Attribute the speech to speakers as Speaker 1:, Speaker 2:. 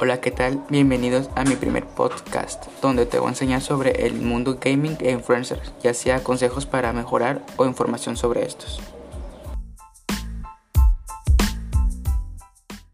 Speaker 1: Hola, ¿qué tal? Bienvenidos a mi primer podcast, donde te voy a enseñar sobre el mundo gaming e influencers, ya sea consejos para mejorar o información sobre estos.